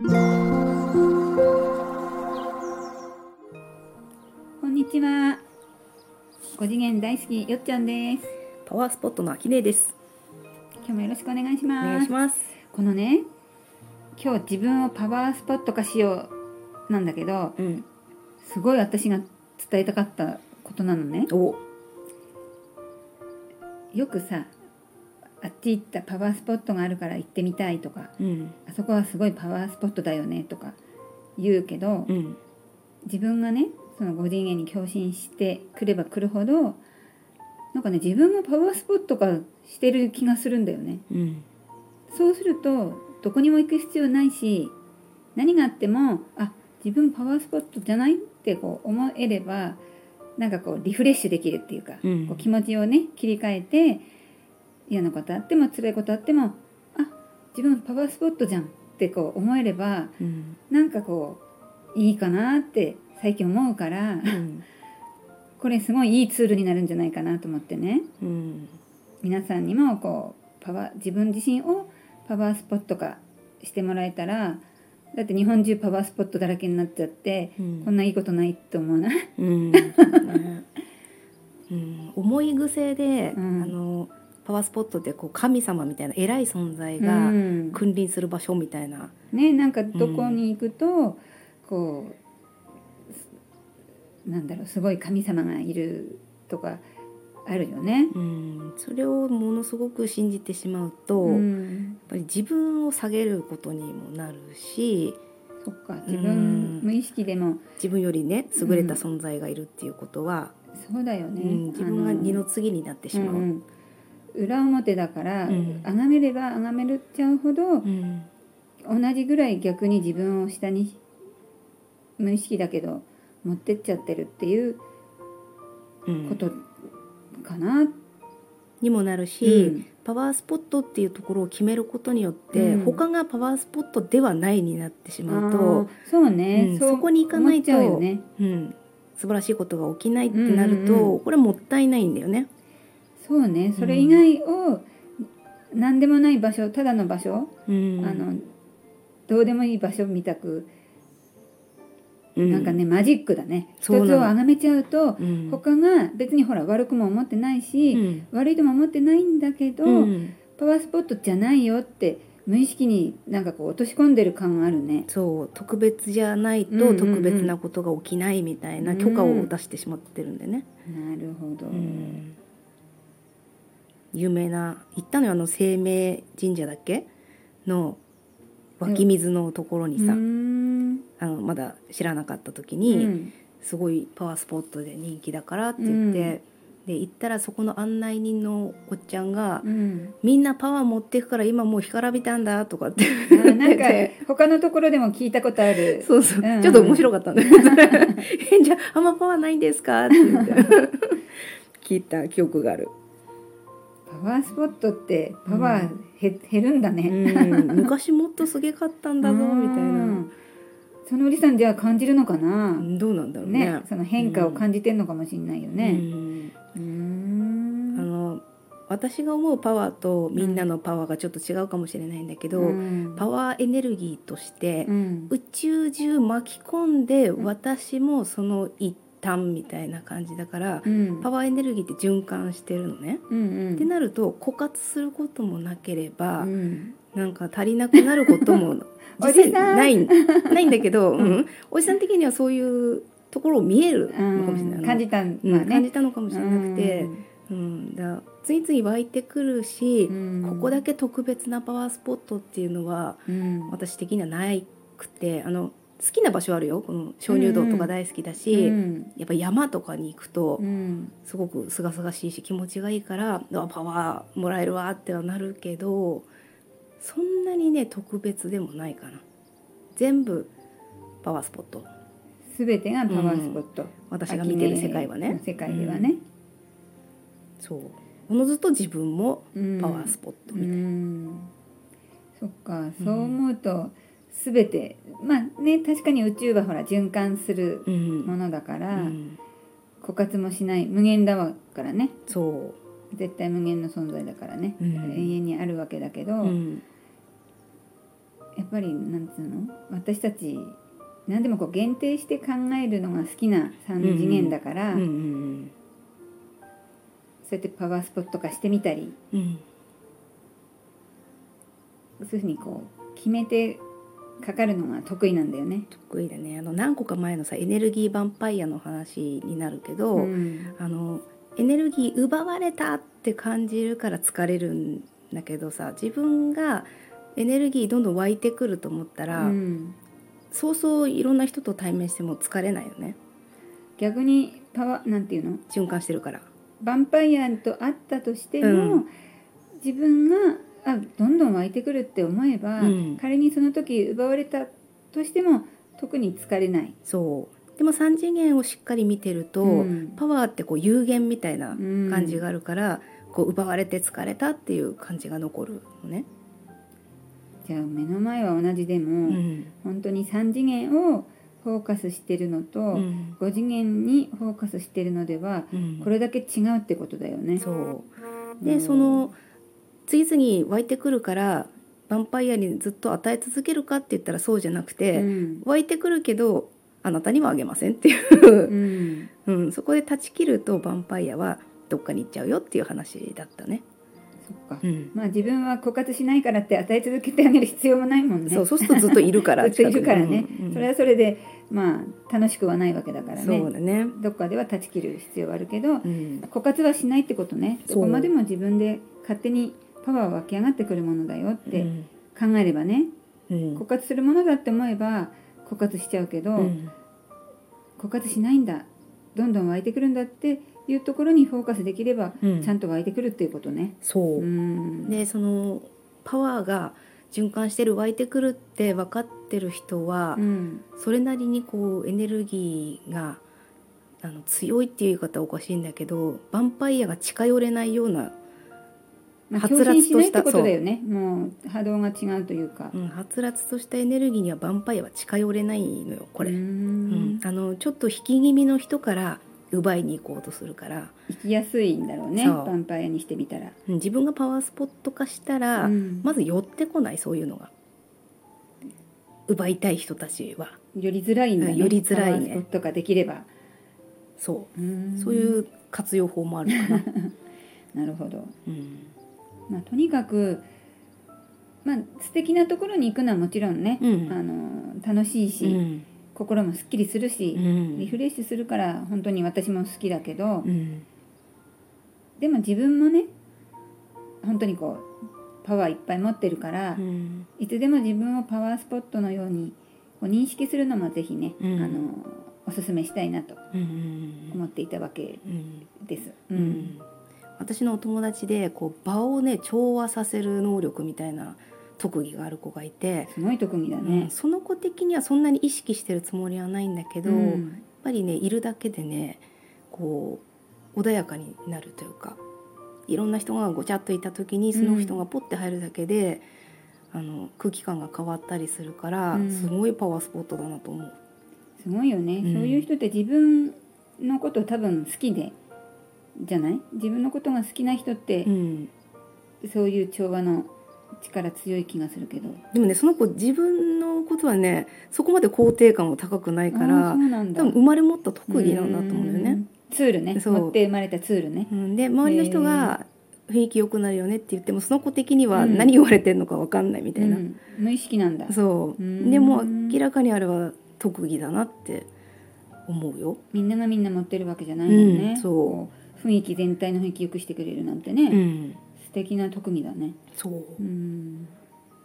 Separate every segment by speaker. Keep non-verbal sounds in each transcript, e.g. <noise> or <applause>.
Speaker 1: こんにちは。5次元大好きよっちゃんです。
Speaker 2: パワースポットのあきねです。
Speaker 1: 今日もよろしくお願いし
Speaker 2: お
Speaker 1: ます。
Speaker 2: 願いします。
Speaker 1: このね、今日自分をパワースポット化しようなんだけど、
Speaker 2: うん。
Speaker 1: すごい私が伝えたかったことなのね。
Speaker 2: お、
Speaker 1: よくさ、あっち行ったパワースポットがあるから行ってみたいとか、
Speaker 2: うん。
Speaker 1: あそこはすごいパワースポットだよねとか言うけど、
Speaker 2: うん。
Speaker 1: 自分がねその5次元に共振してくればくるほどなんかね自分もパワースポット化してる気がするんだよね
Speaker 2: うん。
Speaker 1: そうするとどこにも行く必要ないし何があってもあ自分パワースポットじゃないってこう思えればなんかこうリフレッシュできるっていうか、
Speaker 2: うん
Speaker 1: こう気持ちをね切り替えて嫌なことあっても辛いことあってもあ自分パワースポットじゃんってこう思えれば
Speaker 2: うん。
Speaker 1: なんかこういいかなって最近思うから
Speaker 2: うん。
Speaker 1: これすごいいいツールになるんじゃないかなと思ってね
Speaker 2: うん。
Speaker 1: 皆さんにもこうパワー自分自身をパワースポット化してもらえたらだって日本中パワースポットだらけになっちゃって、
Speaker 2: うん
Speaker 1: こんないいことないと思うな
Speaker 2: うん。<laughs> ねうん。思い癖で、
Speaker 1: うん
Speaker 2: あの。パワースポットってこう神様みたいな偉い存在
Speaker 1: う
Speaker 2: が
Speaker 1: ん
Speaker 2: 君臨する場所みたいな。
Speaker 1: ねなんかどこに行くと、こうなんだろうすごい神様がいるとかあるよね。
Speaker 2: うん。それをものすごく信じてしまうと、
Speaker 1: う
Speaker 2: やっ
Speaker 1: ん
Speaker 2: ぱり自分を下げることにもなるし。
Speaker 1: そっか自分無意識でも
Speaker 2: 自分よりね優れた存在がいるっていうことは、
Speaker 1: そうだよね、
Speaker 2: うん、自分が二の次になってしまう。
Speaker 1: うんうん裏表だから、
Speaker 2: うん。
Speaker 1: 崇めれば崇めるっちゃうほど
Speaker 2: うん。
Speaker 1: 同じぐらい逆に自分を下に無意識だけど持ってっちゃってるっていう
Speaker 2: うん。
Speaker 1: ことかな、
Speaker 2: にもなるし、
Speaker 1: うん。
Speaker 2: パワースポットっていうところを決めることによって、
Speaker 1: うん。
Speaker 2: 他がパワースポットではないになってしまう
Speaker 1: あ
Speaker 2: と
Speaker 1: ー、そうね、
Speaker 2: うんそこに行かないと
Speaker 1: ね。
Speaker 2: うん、素晴らしいことが起きないってなると、
Speaker 1: うんうんう
Speaker 2: これもったいないんだよね。
Speaker 1: そうね。それ以外を何でもない場所ただの場所、
Speaker 2: うん。
Speaker 1: あのどうでもいい場所みたく、
Speaker 2: うん。
Speaker 1: なんかねマジックだね。一つを
Speaker 2: そうなの。
Speaker 1: 崇めちゃうと、
Speaker 2: うん。
Speaker 1: 他が別にほら悪くも思ってないし、
Speaker 2: うん。
Speaker 1: 悪いとも思ってないんだけど、
Speaker 2: うん。
Speaker 1: パワースポットじゃないよって無意識になんかこう落とし込んでる感があるね。
Speaker 2: そう。特別じゃないと特別なことが起きないみたいな許可を出してしまってるんでね。
Speaker 1: なるほど。
Speaker 2: うん有名な行ったのよあの生命神社だっけ？の湧き水のところにさ、
Speaker 1: うーん。
Speaker 2: あのまだ知らなかった時
Speaker 1: う
Speaker 2: に、
Speaker 1: ん。
Speaker 2: すごいパワースポットで人気だからって言って、で行ったらそこの案内人のおっちゃんが
Speaker 1: うん「
Speaker 2: みんなパワー持ってくから今もう干からびたんだ」とかって。
Speaker 1: あなんか他のところでも聞いたことある。
Speaker 2: そうそう、
Speaker 1: うん。うん
Speaker 2: ちょっと面白かったんだけど <laughs> えじゃああんまパワーないんですか?」って言って。<laughs> 聞いた記憶がある。
Speaker 1: パワースポットってパワーへ、減るんだね。
Speaker 2: うん、昔もっとすげかったんだぞみたいな。
Speaker 1: うん。そのおじさんじゃあ感じるのかな？
Speaker 2: どうなんだろうね。
Speaker 1: ね、その変化を感じてんのかもしれないよ
Speaker 2: う
Speaker 1: ね。
Speaker 2: ん。
Speaker 1: うーん。
Speaker 2: あの私が思うパワーとみんなのパワーがちょっと違うかもしれないんだけど、
Speaker 1: うん。
Speaker 2: パワーエネルギーとして
Speaker 1: うん。
Speaker 2: 宇宙中巻き込んで私もその一端みたいな感じだから、
Speaker 1: うん。
Speaker 2: パワーエネルギーって循環してるのね。
Speaker 1: うんうん。
Speaker 2: ってなると枯渇することもなければ、
Speaker 1: うん。
Speaker 2: なんか足りなくなることも
Speaker 1: お <laughs>
Speaker 2: 実際ないないんだけど、<laughs> うん。おじさん的にはそういうところを見えるのかもしれない、
Speaker 1: うん。感じたん
Speaker 2: うん感じたのかもしれなくて、うん。だついつい湧いてくるし、
Speaker 1: うん。
Speaker 2: ここだけ特別なパワースポットっていうのは
Speaker 1: うん。
Speaker 2: 私的にはないくてあの好きな場所あるよ。この鍾乳洞とか大好きだし、
Speaker 1: うん。
Speaker 2: やっぱ山とかに行くと
Speaker 1: うん。
Speaker 2: すごく清々しいし気持ちがいいからあパワーもらえるわってはなるけどそんなにね特別でもないかな。全部パワースポット。
Speaker 1: すべてがパワースポット、
Speaker 2: 私が見てる世界はね。
Speaker 1: 世界ではね、
Speaker 2: そう。おのずと自分も
Speaker 1: うん。
Speaker 2: パワースポット
Speaker 1: う
Speaker 2: みたいな、
Speaker 1: ん。そっか。そう思うとすべて。まあね確かに宇宙はほら循環する
Speaker 2: うん。
Speaker 1: ものだから、
Speaker 2: うん。
Speaker 1: 枯渇もしない。無限だわからね。
Speaker 2: そ
Speaker 1: 絶対無限の存在だからね、
Speaker 2: うん。
Speaker 1: 永遠にあるわけだけど、
Speaker 2: う、うん。
Speaker 1: やっぱりなんつうの？私たち何でもこう限定して考えるのが好きな3次元だから、そうやってパワースポット化してみたりそういうふうにこう決めてかかるのが得意なんだよね。
Speaker 2: 得意だね。あの何個か前のさエネルギーヴァンパイアの話になるけど、
Speaker 1: うん。
Speaker 2: あのエネルギー奪われたって感じるから疲れるんだけどさ自分がエネルギーどんどん湧いてくると思ったら、
Speaker 1: うん。
Speaker 2: そうそういろんな人と対面しても疲れないよね。
Speaker 1: 逆にパワーなんていうの？
Speaker 2: 循環してるから。
Speaker 1: ヴァンパイアと会ったとしても、
Speaker 2: うん。
Speaker 1: 自分があどんどん湧いてくるって思えば、
Speaker 2: うん。
Speaker 1: 仮にその時奪われたとしても特に疲れない。
Speaker 2: そう。でも3次元をしっかり見てると、
Speaker 1: うん。
Speaker 2: パワーってこう有限みたいな
Speaker 1: うん。
Speaker 2: 感じがあるから、こう奪われて疲れたっていう感じが残るのね。
Speaker 1: じゃあ目の前は同じでも、
Speaker 2: うん。
Speaker 1: 本当に3次元をフォーカスしてるのと、
Speaker 2: うん。
Speaker 1: 5次元にフォーカスしてるのでは
Speaker 2: うん。
Speaker 1: これだけ違うってことだよね。
Speaker 2: そう。で
Speaker 1: うん。
Speaker 2: その次々湧いてくるからヴァンパイアにずっと与え続けるかって言ったらそうじゃなくて、
Speaker 1: うん。
Speaker 2: 湧いてくるけどあなたにはあげませんっていう。う、
Speaker 1: ん、
Speaker 2: うん、そこで断ち切るとヴァンパイアはどっかに行っちゃうよっていう話だったね。
Speaker 1: そっか。
Speaker 2: うん。
Speaker 1: まあ自分は枯渇しないからって与え続けてあげる必要もないもんね。
Speaker 2: そうそうするとずっといるから <laughs>
Speaker 1: ずっといるからね、
Speaker 2: うんうん。
Speaker 1: それはそれでまあ楽しくはないわけだから
Speaker 2: そう
Speaker 1: ね
Speaker 2: だね。
Speaker 1: どっかでは断ち切る必要はあるけど
Speaker 2: うん。
Speaker 1: 枯渇はしないってことね。そこまでも自分で勝手にパワー湧き上がってくるものだよって考えればね。
Speaker 2: うん。
Speaker 1: 枯渇するものだって思えば枯渇しちゃうけど、
Speaker 2: うん。
Speaker 1: 枯渇しないんだ。どんどん湧いてくるんだっていうところにフォーカスできれば、
Speaker 2: うん。
Speaker 1: ちゃんと湧いてくるっていうことね。
Speaker 2: そう。
Speaker 1: う、ん。
Speaker 2: でそのパワーが循環してる湧いてくるって分かってる人は、
Speaker 1: うん。
Speaker 2: それなりにこうエネルギーがあの強いっていう言い方はおかしいんだけどヴァンパイアが近寄れないような、
Speaker 1: まあ、
Speaker 2: はつ
Speaker 1: 共
Speaker 2: らつとした
Speaker 1: ことだよね。もう波動が違うというか。
Speaker 2: うん、はつらつとしたエネルギーにはヴァンパイアは近寄れないのよこれ、
Speaker 1: う
Speaker 2: うん。
Speaker 1: ん。
Speaker 2: あのちょっと引き気味の人から奪いに行こうとするから、
Speaker 1: 生きやすいんだろうねヴァンパイアにしてみたら。
Speaker 2: うん自分がパワースポット化したら、
Speaker 1: うん。
Speaker 2: まず寄ってこないそういうのが。奪いたい人たちは。
Speaker 1: 寄りづらいんだね。
Speaker 2: うん寄りづらいね。
Speaker 1: パワースポットができれば。
Speaker 2: そう。
Speaker 1: うん。
Speaker 2: そういう活用法もあるかな。<laughs>
Speaker 1: なるほど。
Speaker 2: うん
Speaker 1: まあとにかくまあ素敵なところに行くのはもちろんね、
Speaker 2: うん。
Speaker 1: あの楽しいし、
Speaker 2: うん。
Speaker 1: 心もすっきりするし、
Speaker 2: うん。
Speaker 1: リフレッシュするから本当に私も好きだけど、
Speaker 2: うん。
Speaker 1: でも自分もね本当にこうパワーいっぱい持ってるから、
Speaker 2: うん。
Speaker 1: いつでも自分をパワースポットのようにこう認識するのもぜひね、
Speaker 2: うん。
Speaker 1: あのおすすめしたいなと
Speaker 2: うん
Speaker 1: 思っていたわけ
Speaker 2: うん。
Speaker 1: です。う
Speaker 2: うんん私のお友達でこう場をね調和させる能力みたいな特技がある子がいて、
Speaker 1: すごい特技だ
Speaker 2: うん
Speaker 1: ね。
Speaker 2: その子的にはそんなに意識してるつもりはないんだけど、
Speaker 1: う
Speaker 2: やっ
Speaker 1: ん
Speaker 2: ぱりねいるだけでねこう穏やかになるというかいろんな人がごちゃっといた時にその人がポッて入るだけで、あの空気感が変わったりするから、
Speaker 1: うん。
Speaker 2: すごいパワースポットだなと思う。
Speaker 1: すごいよね、
Speaker 2: うん。
Speaker 1: そういう人って自分のこと多分好きでじゃない？自分のことが好きな人って
Speaker 2: う、ん。
Speaker 1: そういう調和の力強い気がするけど。
Speaker 2: でもねその子自分のことはねそこまで肯定感も高くないから多分生まれ持った特技なんだと思うんだよね。
Speaker 1: ん。ツールね。
Speaker 2: そう。
Speaker 1: 持って生まれたツールね。
Speaker 2: うん、で周りの人が雰囲気良くなるよねって言ってもその子的には
Speaker 1: うん。
Speaker 2: 何言われてるのか分かんないみたいな、
Speaker 1: うん。無意識なんだ。
Speaker 2: そう。
Speaker 1: うん。
Speaker 2: でも明らかにあれは特技だなって思うよ。
Speaker 1: みんながみんな持ってるわけじゃないもんね、
Speaker 2: うん。そう
Speaker 1: 雰囲気全体の雰囲気良くしてくれるなんて
Speaker 2: う
Speaker 1: ね、
Speaker 2: ん、
Speaker 1: 素敵な特技だね。
Speaker 2: そう。
Speaker 1: うん。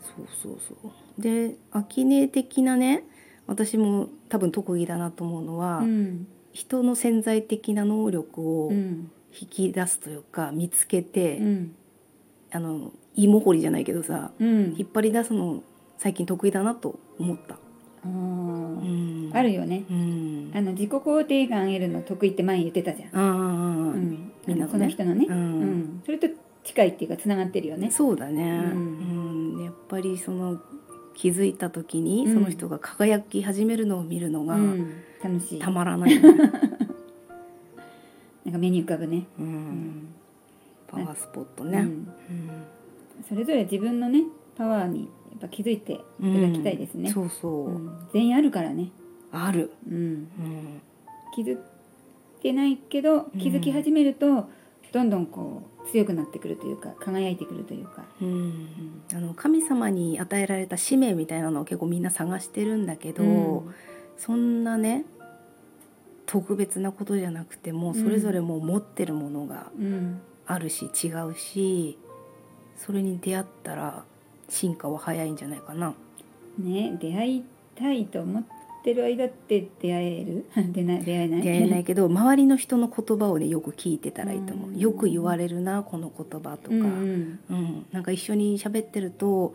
Speaker 2: そうそうそう。でアキネ的なね私も多分特技だなと思うのは、
Speaker 1: うん。
Speaker 2: 人の潜在的な能力を
Speaker 1: うん。
Speaker 2: 引き出すというか見つけて、
Speaker 1: うん。
Speaker 2: あの芋掘りじゃないけどさ
Speaker 1: うん。
Speaker 2: 引っ張り出すの最近得意だなと思った。
Speaker 1: あー
Speaker 2: うん。
Speaker 1: あるよね。
Speaker 2: うん。
Speaker 1: あの自己肯定感上げるの得意って前言ってたじゃん。
Speaker 2: ああ、
Speaker 1: うん、
Speaker 2: みんなのね。
Speaker 1: その人のね、
Speaker 2: う
Speaker 1: うん。ん、それと近いっていうかつながってるよね。
Speaker 2: そうだね、
Speaker 1: う
Speaker 2: うん。やっぱりその気づいた時に
Speaker 1: うん。
Speaker 2: その人が輝き始めるのを見るのが
Speaker 1: うん、楽しい。
Speaker 2: たまらない、<laughs>
Speaker 1: なんか目に浮かぶね。
Speaker 2: う、
Speaker 1: うんん、
Speaker 2: パワースポットね、
Speaker 1: うん。
Speaker 2: うん。
Speaker 1: それぞれ自分のねパワーにっぱ気づいていただきたいですね、
Speaker 2: そうそう、
Speaker 1: うん。全員あるからね、
Speaker 2: ある、
Speaker 1: うん、
Speaker 2: うん、
Speaker 1: 気づけないけど気づき始めると、どんどんこう強くなってくるというか輝いてくるというか、
Speaker 2: うん。あの神様に与えられた使命みたいなのを結構みんな探してるんだけど、
Speaker 1: うん。
Speaker 2: そんなね特別なことじゃなくても
Speaker 1: ん。
Speaker 2: それぞれもう持ってるものが
Speaker 1: うん。
Speaker 2: あるし違うしそれに出会ったら進化は早いんじゃないかな。
Speaker 1: ね出会いたいと思ってる間って出会える？<laughs> 出ない出会えない？
Speaker 2: 出会えないけど周りの人の言葉をねよく聞いてたらいいと思う。
Speaker 1: うん。
Speaker 2: よく言われるなこの言葉とか、
Speaker 1: うん
Speaker 2: うん。
Speaker 1: うん。
Speaker 2: なんか一緒に喋ってると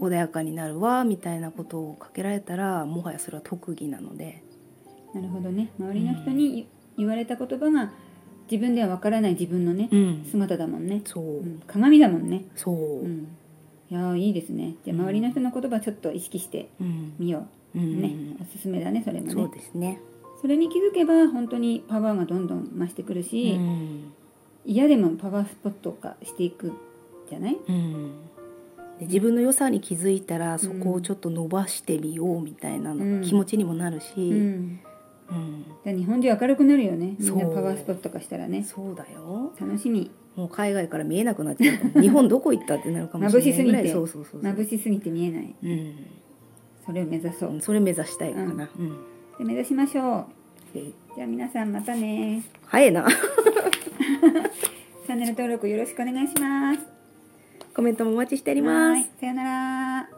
Speaker 2: 穏やかになるわみたいなことをかけられたらもはやそれは特技なので、
Speaker 1: なるほどね。周りの人に言われた言葉が自分ではわからない自分のね、
Speaker 2: うん、
Speaker 1: 姿だもんね、
Speaker 2: そう、
Speaker 1: うん。鏡だもんね、
Speaker 2: そう、
Speaker 1: うん、いやーいいですね。じゃあ周りの人の言葉ちょっと意識して
Speaker 2: うん。
Speaker 1: みよ
Speaker 2: う。
Speaker 1: う、ね。
Speaker 2: ん
Speaker 1: おすすめだねそれもね。
Speaker 2: そうですね。
Speaker 1: それに気づけば本当にパワーがどんどん増してくるし、
Speaker 2: うん。
Speaker 1: 嫌でもパワースポット化していくじゃない？
Speaker 2: うん。で自分の良さに気づいたらそこをちょっと伸ばしてみようみたいなの、
Speaker 1: うん。
Speaker 2: 気持ちにもなるし、
Speaker 1: うん。日本中明るくなるよね。みんなパワースポット化したらね。
Speaker 2: そうだよ。
Speaker 1: 楽しみ
Speaker 2: もう海外から見えなくなっちゃう。かも日本どこ行ったってなるかもしれないぐらい。
Speaker 1: 眩しすぎて。
Speaker 2: そうそうそうそう。
Speaker 1: 眩しすぎて見えない。
Speaker 2: うん。
Speaker 1: それを目指そう、
Speaker 2: うんそれ目指したいかな、うん。
Speaker 1: で目指しましょう。じゃあ皆さんまたね。
Speaker 2: 早いな。
Speaker 1: チャンネル登録よろしくお願いします。
Speaker 2: コメントもお待ちしており
Speaker 1: は
Speaker 2: ます。
Speaker 1: さよなら